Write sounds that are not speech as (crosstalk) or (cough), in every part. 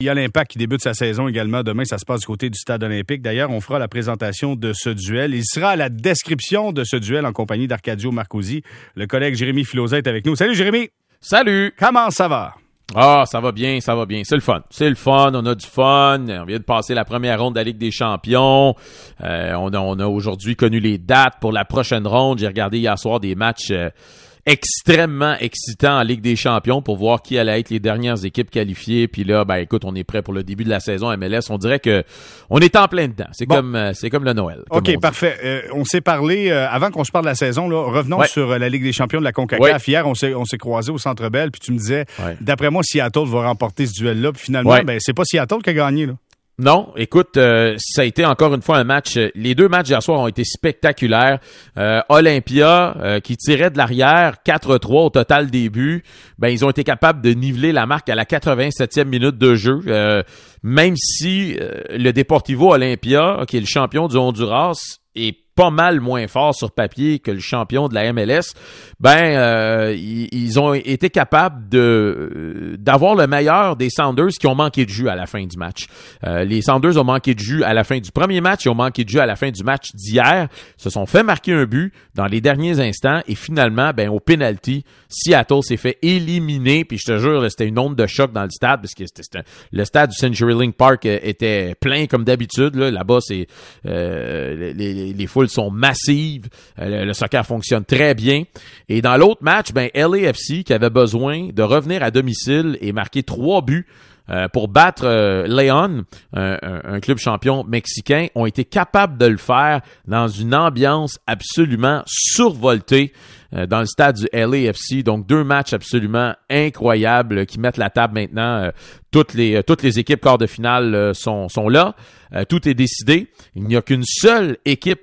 Il y a l'Impact qui débute sa saison également. Demain, ça se passe du côté du stade olympique. D'ailleurs, on fera la présentation de ce duel. Il sera à la description de ce duel en compagnie d'Arcadio Marcosi. Le collègue Jérémy Filosa est avec nous. Salut Jérémy! Salut! Comment ça va? Ah, ça va bien, ça va bien. C'est le fun. C'est le fun. On a du fun. On vient de passer la première ronde de la Ligue des Champions. Euh, on a, on a aujourd'hui connu les dates pour la prochaine ronde. J'ai regardé hier soir des matchs. Euh, extrêmement excitant en Ligue des Champions pour voir qui allait être les dernières équipes qualifiées. Puis là, ben écoute, on est prêt pour le début de la saison MLS. On dirait que on est en plein dedans. C'est comme euh, c'est comme le Noël. ok, parfait. Euh, on s'est parlé euh, avant qu'on se parle de la saison. Là, revenons sur la Ligue des Champions de la Concacaf. Hier, on s'est on s'est croisé au Centre Bell, puis tu me disais, d'après moi, Seattle va remporter ce duel-là. Puis finalement, ben c'est pas Seattle qui a gagné là. Non, écoute, euh, ça a été encore une fois un match. Euh, les deux matchs d'hier soir ont été spectaculaires. Euh, Olympia, qui tirait de l'arrière, 4-3 au total début, ben ils ont été capables de niveler la marque à la 87e minute de jeu. même si le Deportivo Olympia, qui est le champion du Honduras, est pas mal moins fort sur papier que le champion de la MLS, ben euh, ils, ont été capables de d'avoir le meilleur des Sounders qui ont manqué de jus à la fin du match. Euh, les Sounders ont manqué de jus à la fin du premier match, ils ont manqué de jus à la fin du match d'hier, se sont fait marquer un but dans les derniers instants et finalement ben au penalty, Seattle s'est fait éliminer. Puis je te jure c'était une onde de choc dans le stade parce que c'était le stade du CenturyLink Park était plein comme d'habitude là-bas c'est euh, les, les foules sont massives. Euh, le, soccer fonctionne très bien. Et dans l'autre match, ben LAFC qui avait besoin de revenir à domicile et marquer trois buts euh, pour battre euh, Leon, un, club champion mexicain, ont été capables de le faire dans une ambiance absolument survoltée dans le stade du LAFC. Donc deux matchs absolument incroyables qui mettent la table maintenant. toutes les toutes les équipes quart de finale sont sont là. tout est décidé. Il n'y a qu'une seule équipe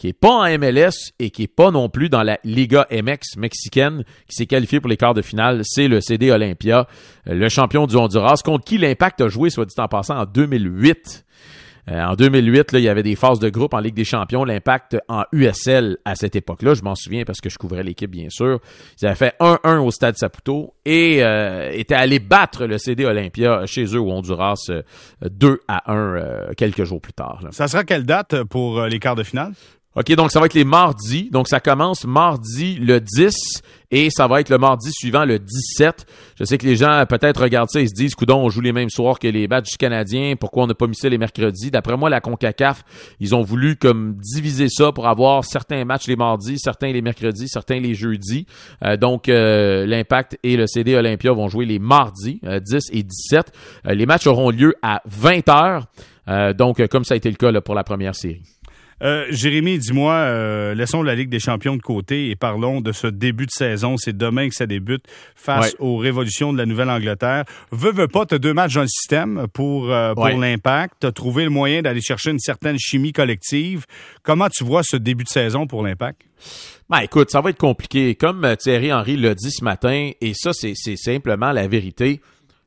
qui est pas en MLS et qui est pas non plus dans la Liga MX mexicaine, qui s'est qualifié pour les quarts de finale, c'est le CD Olympia, euh, le champion du Honduras, contre qui l'Impact a joué, soit dit en passant, en 2008. Euh, en 2008, là, il y avait des phases de groupe en Ligue des Champions, l'impact en USL à cette époque-là. Je m'en souviens parce que je couvrais l'équipe, bien sûr. Ils avaient fait 1-1 au Stade Saputo et euh, étaient allés battre le CD Olympia chez eux au Honduras 2 à 1 quelques jours plus tard. Ça sera quelle date pour les quarts de finale? OK, donc ça va être les mardis. Donc ça commence mardi le 10 et ça va être le mardi suivant le 17. Je sais que les gens peut-être regardent ça et se disent coudon, on joue les mêmes soirs que les badges canadiens, pourquoi on n'a pas mis ça les mercredis? D'après moi, la CONCACAF, ils ont voulu comme diviser ça pour avoir certains matchs les mardis, certains les mercredis, certains les jeudis. Euh, donc euh, l'Impact et le CD Olympia vont jouer les mardis 10 euh, et 17. les matchs auront lieu à 20h. donc comme ça a été le cas pour la première série. Euh, Jérémy, dis-moi, euh, laissons la Ligue des champions de côté et parlons de ce début de saison. C'est demain que ça débute face aux révolutions de la Nouvelle-Angleterre. Veux, veux pas, tu deux matchs dans le système pour, euh, pour l'impact. Tu as trouvé le moyen d'aller chercher une certaine chimie collective. Comment tu vois ce début de saison pour l'impact? Ben, écoute, ça va être compliqué. Comme Thierry Henry l'a dit ce matin, et ça, c'est simplement la vérité.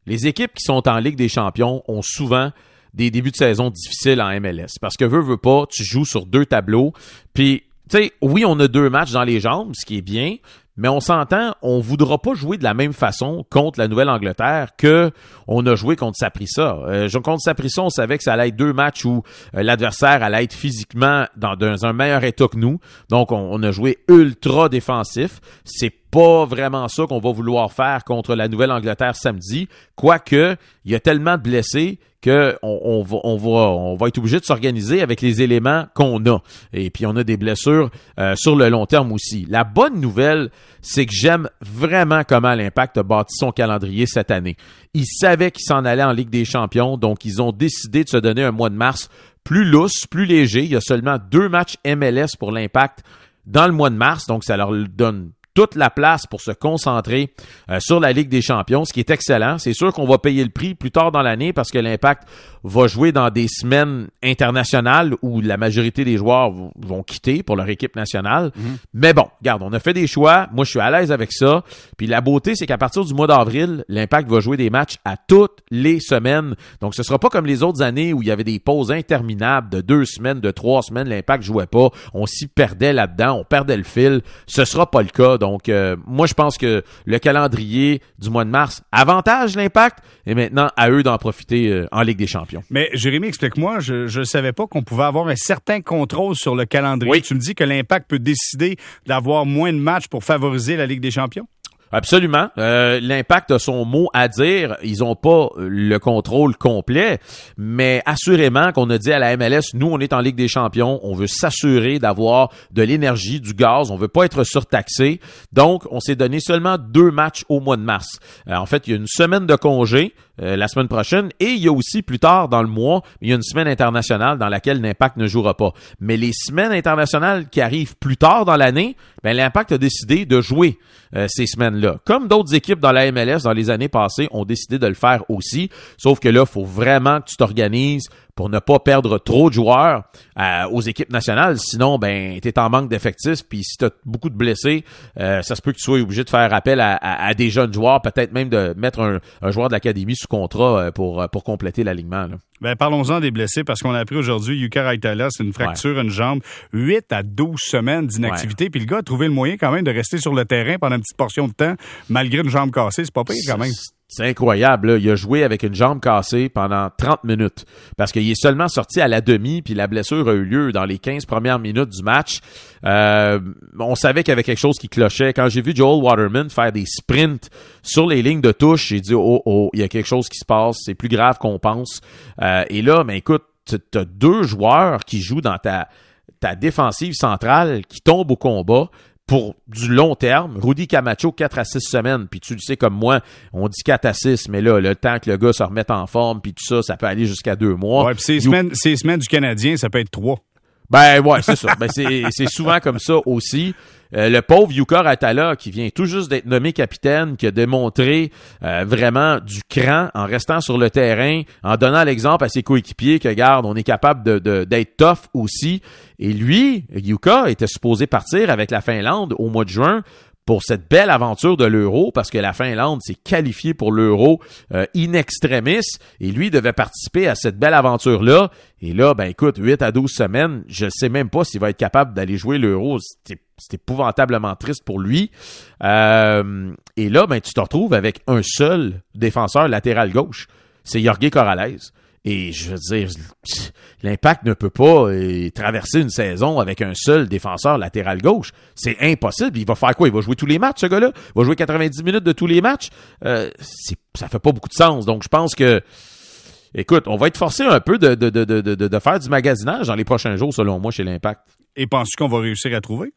Les équipes qui sont en Ligue des champions ont souvent des débuts de saison difficiles en MLS. Parce que veux, veux pas, tu joues sur deux tableaux. Puis, tu sais, oui, on a deux matchs dans les jambes, ce qui est bien, mais on s'entend, on voudra pas jouer de la même façon contre la Nouvelle-Angleterre que on a joué contre Saprissa. Euh, contre Saprissa, on savait que ça allait être deux matchs où euh, l'adversaire allait être physiquement dans, un meilleur état que nous. Donc, on, a joué ultra défensif. C'est pas vraiment ça qu'on va vouloir faire contre la Nouvelle-Angleterre samedi. Quoique, il y a tellement de blessés qu'on on va, on, va, être obligé de s'organiser avec les éléments qu'on a. Et puis, on a des blessures euh, sur le long terme aussi. La bonne nouvelle, c'est que j'aime vraiment comment l'Impact a bâti son calendrier cette année. Ils savaient qu'ils s'en allaient en Ligue des Champions, donc ils ont décidé de se donner un mois de mars plus lousse, plus léger. Il y a seulement deux matchs MLS pour l'Impact dans le mois de mars, donc ça leur donne toute la place pour se concentrer euh, sur la Ligue des Champions, ce qui est excellent. C'est sûr qu'on va payer le prix plus tard dans l'année parce que l'Impact va jouer dans des semaines internationales où la majorité des joueurs vont quitter pour leur équipe nationale. Mhm. Mais bon, regarde, on a fait des choix. Moi, je suis à l'aise avec ça. Puis la beauté, c'est qu'à partir du mois d'avril, l'Impact va jouer des matchs à toutes les semaines. Donc, ce sera pas comme les autres années où il y avait des pauses interminables de deux semaines, de trois semaines. L'Impact jouait pas. On s'y perdait là-dedans. On perdait le fil. Ce sera pas le cas. Donc, euh, moi, je pense que le calendrier du mois de mars avantage l'impact et maintenant à eux d'en profiter euh, en Ligue des Champions. Mais Jérémy, explique-moi, je ne savais pas qu'on pouvait avoir un certain contrôle sur le calendrier. Tu me dis que l'impact peut décider d'avoir moins de matchs pour favoriser la Ligue des Champions? Absolument. Euh, L'impact a son mot à dire. Ils n'ont pas le contrôle complet, mais assurément qu'on a dit à la MLS, nous, on est en Ligue des Champions, on veut s'assurer d'avoir de l'énergie, du gaz, on veut pas être surtaxé. Donc, on s'est donné seulement deux matchs au mois de mars. Euh, en fait, il y a une semaine de congé. Euh, la semaine prochaine. Et il y a aussi plus tard dans le mois, il y a une semaine internationale dans laquelle l'Impact ne jouera pas. Mais les semaines internationales qui arrivent plus tard dans l'année, ben, l'Impact a décidé de jouer euh, ces semaines-là. Comme d'autres équipes dans la MLS dans les années passées ont décidé de le faire aussi. Sauf que là, il faut vraiment que tu t'organises pour ne pas perdre trop de joueurs euh, aux équipes nationales. Sinon, ben, tu es en manque d'effectifs. Puis si tu as beaucoup de blessés, euh, ça se peut que tu sois obligé de faire appel à, des jeunes joueurs, peut-être même de mettre un, joueur de l'académie sous contrat euh, pour, pour compléter l'alignement. Ben, parlons-en des blessés parce qu'on a appris aujourd'hui, Yuka Raitala, c'est une fracture, une jambe, 8 à 12 semaines d'inactivité. Puis le gars a trouvé le moyen quand même de rester sur le terrain pendant une petite portion de temps, malgré une jambe cassée. C'est pas pire quand même. C'est incroyable. Là. Il a joué avec une jambe cassée pendant 30 minutes parce qu'il est seulement sorti à la demi, puis la blessure a eu lieu dans les 15 premières minutes du match. Euh, on savait qu'il y avait quelque chose qui clochait. Quand j'ai vu Joel Waterman faire des sprints sur les lignes de touche, j'ai dit oh oh, il y a quelque chose qui se passe. C'est plus grave qu'on pense. Euh, et là, ben écoute, tu as deux joueurs qui jouent dans ta ta défensive centrale qui tombent au combat pour du long terme. Rudy Camacho, 4 à 6 semaines. Puis tu le sais comme moi, on dit 4 à 6, mais là, le temps que le gars se remette en forme, puis tout ça, ça peut aller jusqu'à deux mois. Ouais, puis ces, semaines, ces semaines du Canadien, ça peut être trois. Ben ouais, c'est ça. Ben, c'est souvent comme ça aussi. Euh, le pauvre Yuka Atala, qui vient tout juste d'être nommé capitaine, qui a démontré euh, vraiment du cran en restant sur le terrain, en donnant l'exemple à ses coéquipiers que, garde, on est capable d'être de, d'être tough aussi. Et lui, Yuka, était supposé partir avec la Finlande au mois de juin pour cette belle aventure de l'euro parce que la Finlande s'est qualifiée pour l'euro euh, in extremis et lui devait participer à cette belle aventure-là. Et là, ben écoute, 8 à 12 semaines, je ne sais même pas s'il va être capable d'aller jouer l'euro. C'est épouvantablement triste pour lui. Euh, et là, ben tu te retrouves avec un seul défenseur latéral gauche. C'est Jorge Corrales. Et je veux dire, l'impact ne peut pas euh, traverser une saison avec un seul défenseur latéral gauche. C'est impossible. Il va faire quoi? Il va jouer tous les matchs, ce gars-là? Il va jouer 90 minutes de tous les matchs? Euh, ça fait pas beaucoup de sens. Donc, je pense que, écoute, on va être forcé un peu de, de, de, de, de faire du magasinage dans les prochains jours, selon moi, chez l'impact. Et penses-tu qu'on va réussir à trouver?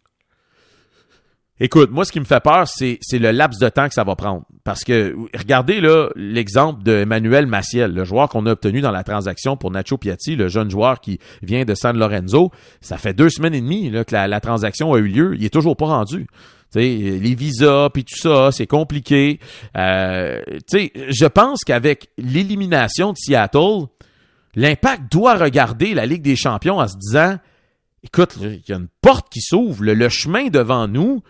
Écoute, moi, ce qui me fait peur, c'est, le laps de temps que ça va prendre. Parce que, regardez là l'exemple de Emmanuel Maciel, le joueur qu'on a obtenu dans la transaction pour Nacho Piatti, le jeune joueur qui vient de San Lorenzo. Ça fait deux semaines et demie que la, transaction a eu lieu. Il est toujours pas rendu. sais, les visas, puis tout ça, c'est compliqué. Euh, je pense qu'avec l'élimination de Seattle, l'impact doit regarder la Ligue des champions en se disant, écoute, il y a une porte qui s'ouvre, le chemin devant nous,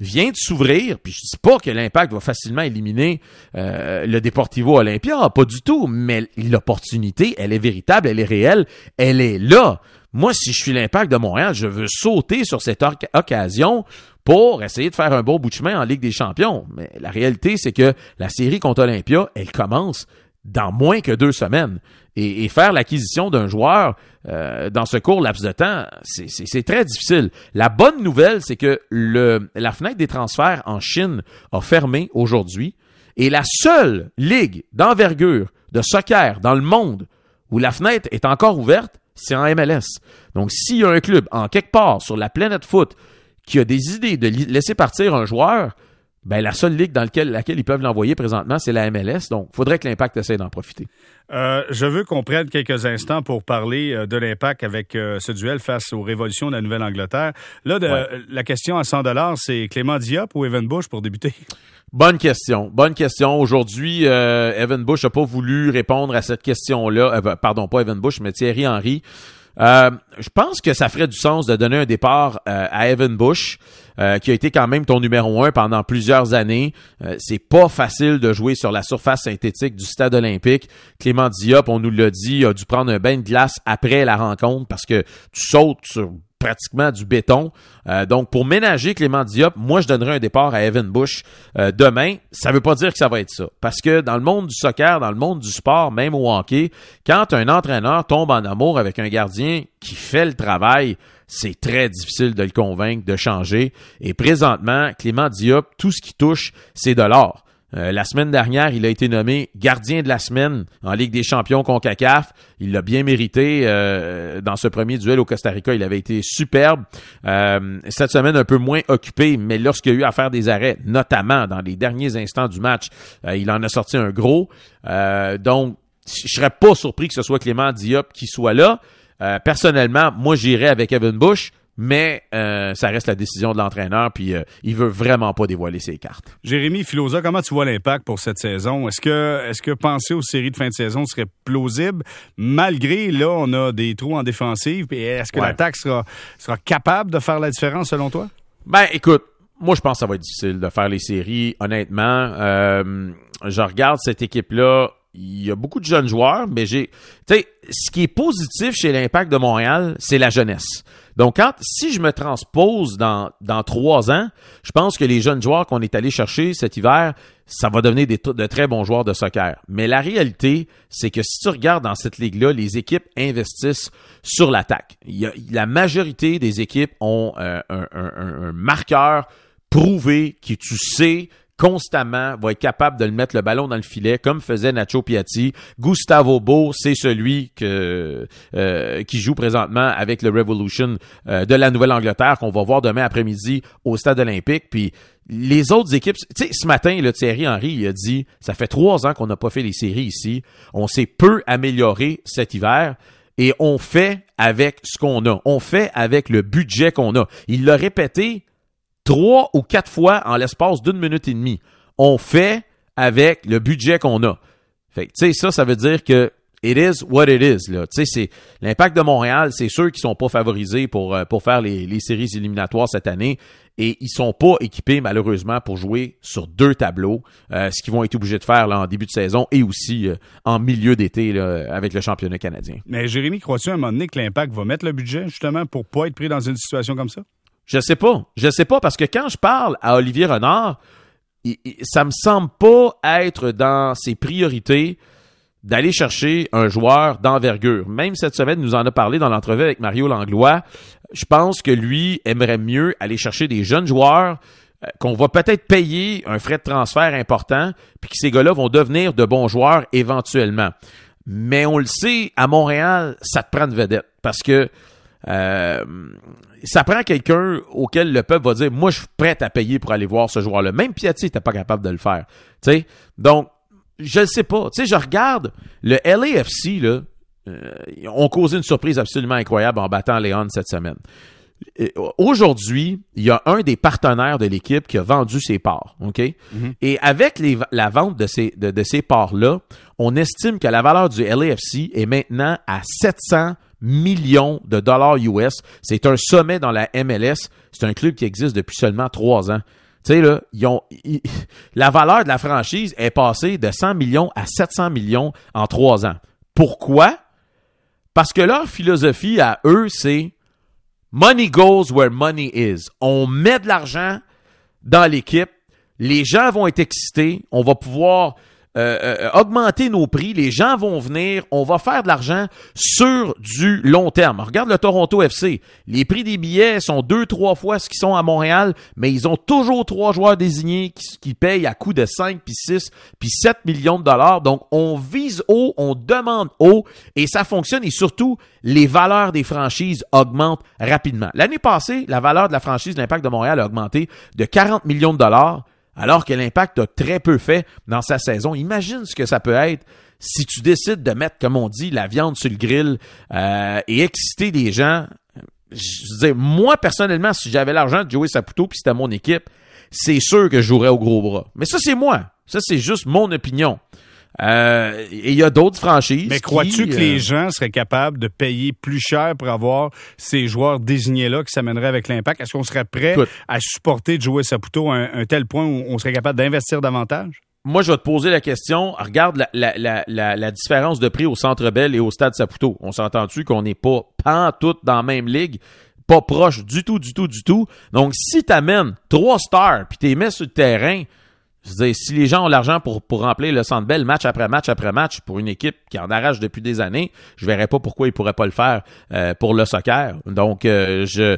vient de s'ouvrir, puis je dis pas que l'impact va facilement éliminer euh, le Deportivo Olympia, pas du tout, mais l'opportunité, elle est véritable, elle est réelle, elle est là. Moi, si je suis l'impact de Montréal, je veux sauter sur cette occasion pour essayer de faire un beau bout de chemin en Ligue des Champions. Mais la réalité, c'est que la série contre Olympia, elle commence dans moins que deux semaines. Et, faire l'acquisition d'un joueur euh, dans ce court laps de temps, c'est très difficile. La bonne nouvelle, c'est que la fenêtre des transferts en Chine a fermé aujourd'hui. Et la seule ligue d'envergure de soccer dans le monde où la fenêtre est encore ouverte, c'est en MLS. Donc, s'il y a un club en quelque part sur la planète foot qui a des idées de laisser partir un joueur, ben, la seule ligue dans laquelle, laquelle ils peuvent l'envoyer présentement, c'est la MLS. Donc, il faudrait que l'Impact essaie d'en profiter. Euh, je veux qu'on prenne quelques instants pour parler euh, de l'Impact avec euh, ce duel face aux révolutions de la Nouvelle-Angleterre. Là, la question à 100 c'est Clément Diop ou Evan Bush pour débuter? Bonne question. Bonne question. Aujourd'hui, Evan Bush n'a pas voulu répondre à cette question-là. Pardon, pas Evan Bush, mais Thierry Henry. Euh, je pense que ça ferait du sens de donner un départ euh, à Evan Bush, euh, qui a été quand même ton numéro un pendant plusieurs années. c'est pas facile de jouer sur la surface synthétique du stade olympique. Clément Diop, on nous l'a dit, a dû prendre un bain de glace après la rencontre parce que tu sautes sur pratiquement du béton. Euh, donc, pour ménager Clément Diop, moi, je donnerais un départ à Evan Bush euh, demain. Ça veut pas dire que ça va être ça. Parce que dans le monde du soccer, dans le monde du sport, même au hockey, quand un entraîneur tombe en amour avec un gardien qui fait le travail, c'est très difficile de le convaincre de changer. Et présentement, Clément Diop, tout ce qui touche, c'est de l'or. Euh, la semaine dernière, il a été nommé gardien de la semaine en Ligue des champions CONCACAF. Il l'a bien mérité euh, dans ce premier duel au Costa Rica. Il avait été superbe. Euh, cette semaine, un peu moins occupé, mais lorsqu'il a eu à faire des arrêts, notamment dans les derniers instants du match, il en a sorti un gros. donc, je serais pas surpris que ce soit Clément Diop qui soit là. personnellement, moi, j'irais avec Evan Bush mais euh, ça reste la décision de l'entraîneur, puis euh, il veut vraiment pas dévoiler ses cartes. Jérémy Filosa, comment tu vois l'impact pour cette saison? Est-ce que, est-ce que penser aux séries de fin de saison serait plausible, malgré, là, on a des trous en défensive, et est-ce que l'attaque sera, sera capable de faire la différence selon toi? Ben, écoute, moi, je pense que ça va être difficile de faire les séries, honnêtement. Euh, je regarde cette équipe-là, il y a beaucoup de jeunes joueurs, mais j'ai, tu sais, ce qui est positif chez l'Impact de Montréal, c'est la jeunesse. Donc, quand, si je me transpose dans, dans trois ans, je pense que les jeunes joueurs qu'on est allé chercher cet hiver, ça va devenir des, de très bons joueurs de soccer. Mais la réalité, c'est que si tu regardes dans cette ligue-là, les équipes investissent sur l'attaque. La majorité des équipes ont euh, un, un, un marqueur prouvé qui tu sais constamment va être capable de le mettre le ballon dans le filet, comme faisait Nacho Piatti. Gustavo Beau, c'est celui euh, qui joue présentement avec le Revolution euh, de la Nouvelle-Angleterre qu'on va voir demain après-midi au Stade olympique. Puis les autres équipes, tu sais, ce matin, le Thierry Henry il a dit, ça fait trois ans qu'on n'a pas fait les séries ici. On s'est peu amélioré cet hiver et on fait avec ce qu'on a. On fait avec le budget qu'on a. Il l'a répété trois ou quatre fois en l'espace d'une minute et demie. On fait avec le budget qu'on a. Fait tu sais, ça, ça veut dire que it is what it is, là. C'est l'impact de Montréal, c'est ceux qui sont pas favorisés pour, euh, pour faire les, les, séries éliminatoires cette année. Et ils sont pas équipés, malheureusement, pour jouer sur deux tableaux, euh, ce qu'ils vont être obligés de faire là, en début de saison et aussi euh, en milieu d'été avec le championnat canadien. Mais Jérémy, crois-tu à un moment donné que l'impact va mettre le budget, justement, pour pas être pris dans une situation comme ça? Je sais pas. Je sais pas parce que quand je parle à Olivier Renard, ça me semble pas être dans ses priorités d'aller chercher un joueur d'envergure. Même cette semaine, nous en a parlé dans l'entrevue avec Mario Langlois. Je pense que lui aimerait mieux aller chercher des jeunes joueurs euh, qu'on va peut-être payer un frais de transfert important, puis que ces gars-là vont devenir de bons joueurs éventuellement. Mais on le sait, à Montréal, ça te prend de vedette. Parce que euh, ça prend quelqu'un auquel le peuple va dire moi je suis prêt à payer pour aller voir ce joueur-là. Même Piatti n'était pas capable de le faire. sais? Donc je ne sais pas. Tu sais, je regarde le LAFC là, euh, ont causé une surprise absolument incroyable en battant Léon cette semaine. Aujourd'hui, il y a un des partenaires de l'équipe qui a vendu ses parts, ok? Mm-hmm. Et avec les, la vente de ces de, de ces parts-là, on estime que la valeur du LAFC est maintenant à 700 millions de dollars US. C'est un sommet dans la MLS. C'est un club qui existe depuis seulement trois ans. Tu sais, là, ils ont, (laughs) la valeur de la franchise est passée de 100 millions à 700 millions en trois ans. Pourquoi? Parce que leur philosophie à eux, c'est money goes where money is. On met de l'argent dans l'équipe. Les gens vont être excités. On va pouvoir euh, euh, augmenter nos prix, les gens vont venir, on va faire de l'argent sur du long terme. Regarde le Toronto FC. Les prix des billets sont deux, trois fois ce qu'ils sont à Montréal, mais ils ont toujours trois joueurs désignés qui, qui payent à coût de 5, puis 6, puis 7 millions de dollars. Donc, on vise haut, on demande haut, et ça fonctionne, et surtout, les valeurs des franchises augmentent rapidement. L'année passée, la valeur de la franchise de l'Impact de Montréal a augmenté de 40 millions de dollars alors que l'impact a très peu fait dans sa saison. Imagine ce que ça peut être si tu décides de mettre, comme on dit, la viande sur le grill euh, et exciter des gens. Je veux dire, moi, personnellement, si j'avais l'argent de jouer Saputo puis c'était mon équipe, c'est sûr que je jouerais au gros bras. Mais ça, c'est moi. Ça, c'est juste mon opinion. Euh, et il y a d'autres franchises. Mais crois-tu que les euh, gens seraient capables de payer plus cher pour avoir ces joueurs désignés-là qui s'amèneraient avec l'impact? Est-ce qu'on serait prêt à supporter de jouer Saputo à un, tel point où on serait capable d'investir davantage? Moi, je vais te poser la question. Regarde la, différence de prix au Centre Bell et au Stade Saputo. On s'entend-tu qu'on n'est pas pas tout dans la même ligue? pas proche du tout, du tout, du tout. Donc, si tu amènes trois stars puis tu les mets sur le terrain, je veux si les gens ont l'argent pour, pour remplir le Centre Bell match après match après match pour une équipe qui en arrache depuis des années, je verrais pas pourquoi ils pourraient pas le faire euh, pour le soccer. Donc, euh, je,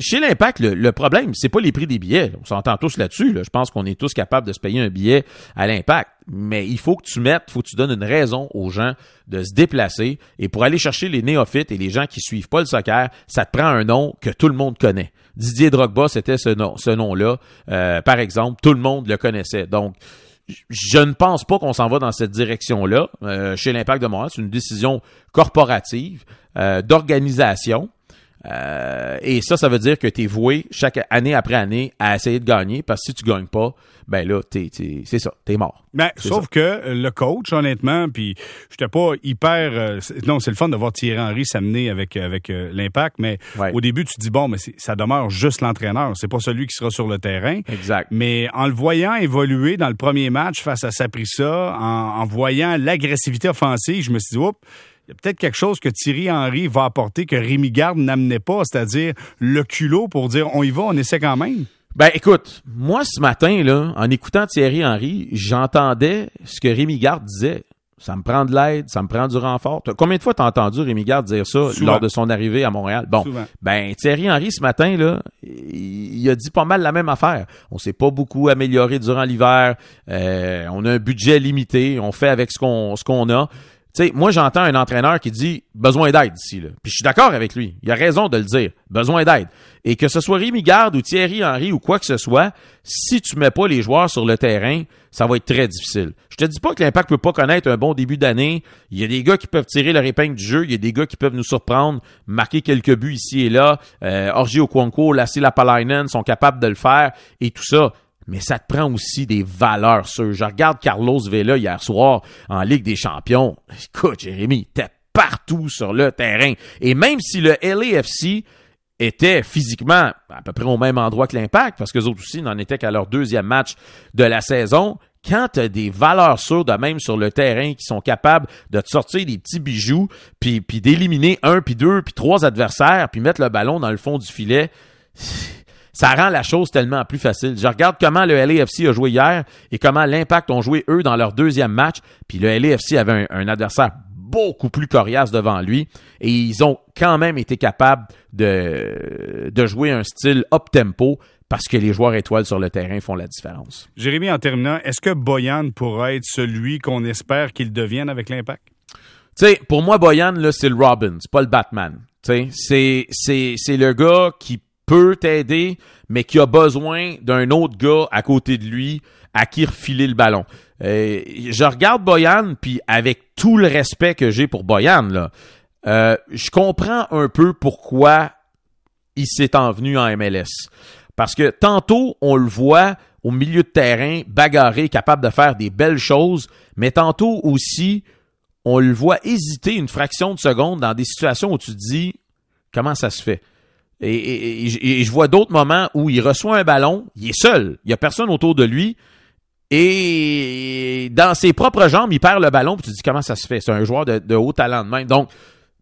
chez l'Impact, le, problème, c'est pas les prix des billets. On s'entend tous là-dessus. Je pense qu'on est tous capables de se payer un billet à l'Impact. Mais il faut que tu mettes, faut que tu donnes une raison aux gens de se déplacer. Et pour aller chercher les néophytes et les gens qui suivent pas le soccer, ça te prend un nom que tout le monde connaît. Didier Drogba, c'était ce nom, ce nom-là. Euh, par exemple, tout le monde le connaissait. Donc, je ne pense pas qu'on s'en va dans cette direction-là. Euh, chez l'Impact de Montréal, c'est une décision corporative, euh, d'organisation. Et ça, ça veut dire que tu es voué chaque année après année à essayer de gagner, parce que si tu gagnes pas, ben là, c'est ça, t'es mort. Mais ben, sauf que le coach, honnêtement, puis j'étais pas hyper. Euh, non, c'est le fun de voir Thierry Henry s'amener avec avec euh, l'impact, mais au début, tu te dis bon, mais ça demeure juste l'entraîneur, c'est pas celui qui sera sur le terrain. Exact. Mais en le voyant évoluer dans le premier match face à Saprissa, en, en voyant l'agressivité offensive, je me suis dit, oups, il y a peut-être quelque chose que Thierry Henry va apporter que Rémi Garde n'amenait pas, c'est-à-dire le culot pour dire on y va, on essaie quand même? Ben écoute, moi ce matin, là, en écoutant Thierry Henry, j'entendais ce que Rémi Garde disait. Ça me prend de l'aide, ça me prend du renfort. Combien de fois t'as entendu Rémi Garde dire ça lors de son arrivée à Montréal? Bon, ben Thierry Henry ce matin, là, il, a dit pas mal la même affaire. On s'est pas beaucoup amélioré durant l'hiver. Euh, on a un budget limité. On fait avec ce qu'on ce qu'on a. Sais, moi, j'entends un entraîneur qui dit besoin d'aide ici. Là. Puis je suis d'accord avec lui. Il a raison de le dire. Besoin d'aide. Et que ce soit Rémi Garde ou Thierry Henry ou quoi que ce soit, si tu mets pas les joueurs sur le terrain, ça va être très difficile. Je te dis pas que l'impact peut pas connaître un bon début d'année. Il y a des gars qui peuvent tirer leur épingle du jeu. Il y a des gars qui peuvent nous surprendre, marquer quelques buts ici et là. Euh, Orgi Okonkwo, Lassie Lapalainen sont capables de le faire et tout ça mais ça te prend aussi des valeurs sûres. Je regarde Carlos Vela hier soir en Ligue des Champions. Écoute, Jérémy, t'es partout sur le terrain. Et même si le LAFC était physiquement à peu près au même endroit que l'Impact, parce que les autres aussi n'en étaient qu'à leur deuxième match de la saison, quand tu des valeurs sûres de même sur le terrain qui sont capables de te sortir des petits bijoux, puis, puis d'éliminer un, puis deux, puis trois adversaires, puis mettre le ballon dans le fond du filet, ça rend la chose tellement plus facile. Je regarde comment le LAFC a joué hier et comment l'Impact ont joué eux dans leur deuxième match. Puis le LAFC avait un, adversaire beaucoup plus coriace devant lui et ils ont quand même été capables de, de jouer un style up-tempo parce que les joueurs étoiles sur le terrain font la différence. Jérémy, en terminant, est-ce que Boyan pourra être celui qu'on espère qu'il devienne avec l'Impact? Tu sais, pour moi, Boyan, là, c'est le Robin, c'est pas le Batman. Tu sais, c'est, c'est le gars qui peut t'aider, mais qui a besoin d'un autre gars à côté de lui à qui refiler le ballon. Euh, je regarde Boyan, puis avec tout le respect que j'ai pour Boyan, euh, je comprends un peu pourquoi il s'est envenu en MLS. Parce que tantôt, on le voit au milieu de terrain, bagarré, capable de faire des belles choses, mais tantôt aussi, on le voit hésiter une fraction de seconde dans des situations où tu te dis comment ça se fait? Et, je vois d'autres moments où il reçoit un ballon, il est seul, il y a personne autour de lui, et dans ses propres jambes, il perd le ballon, puis tu te dis comment ça se fait? C'est un joueur de, haut talent de même. Donc,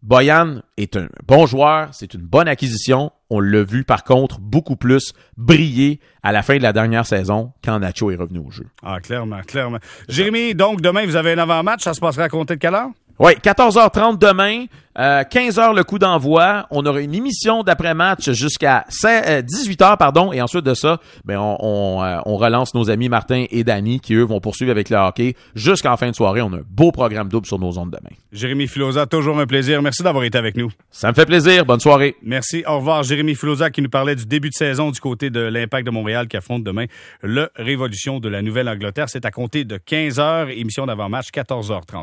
Boyan est un bon joueur, c'est une bonne acquisition. On l'a vu par contre beaucoup plus briller à la fin de la dernière saison quand Nacho est revenu au jeu. Ah, clairement, clairement. Jérémy, donc demain, vous avez un avant-match, ça se passera à compter de quelle heure? Oui, 14h30 demain, 15h euh, le coup d'envoi. On aura une émission d'après-match jusqu'à 18h, euh, pardon, et ensuite de ça, ben on, euh, on, relance nos amis Martin et Danny qui eux vont poursuivre avec le hockey jusqu'en fin de soirée. On a un beau programme double sur nos ondes demain. Jérémy Filosa, toujours un plaisir. Merci d'avoir été avec nous. Ça me fait plaisir. Bonne soirée. Merci. Au revoir, Jérémy Filosa qui nous parlait du début de saison du côté de l'Impact de Montréal qui affronte demain le Révolution de la Nouvelle-Angleterre. C'est à compter de 15h, émission d'avant-match 14h30.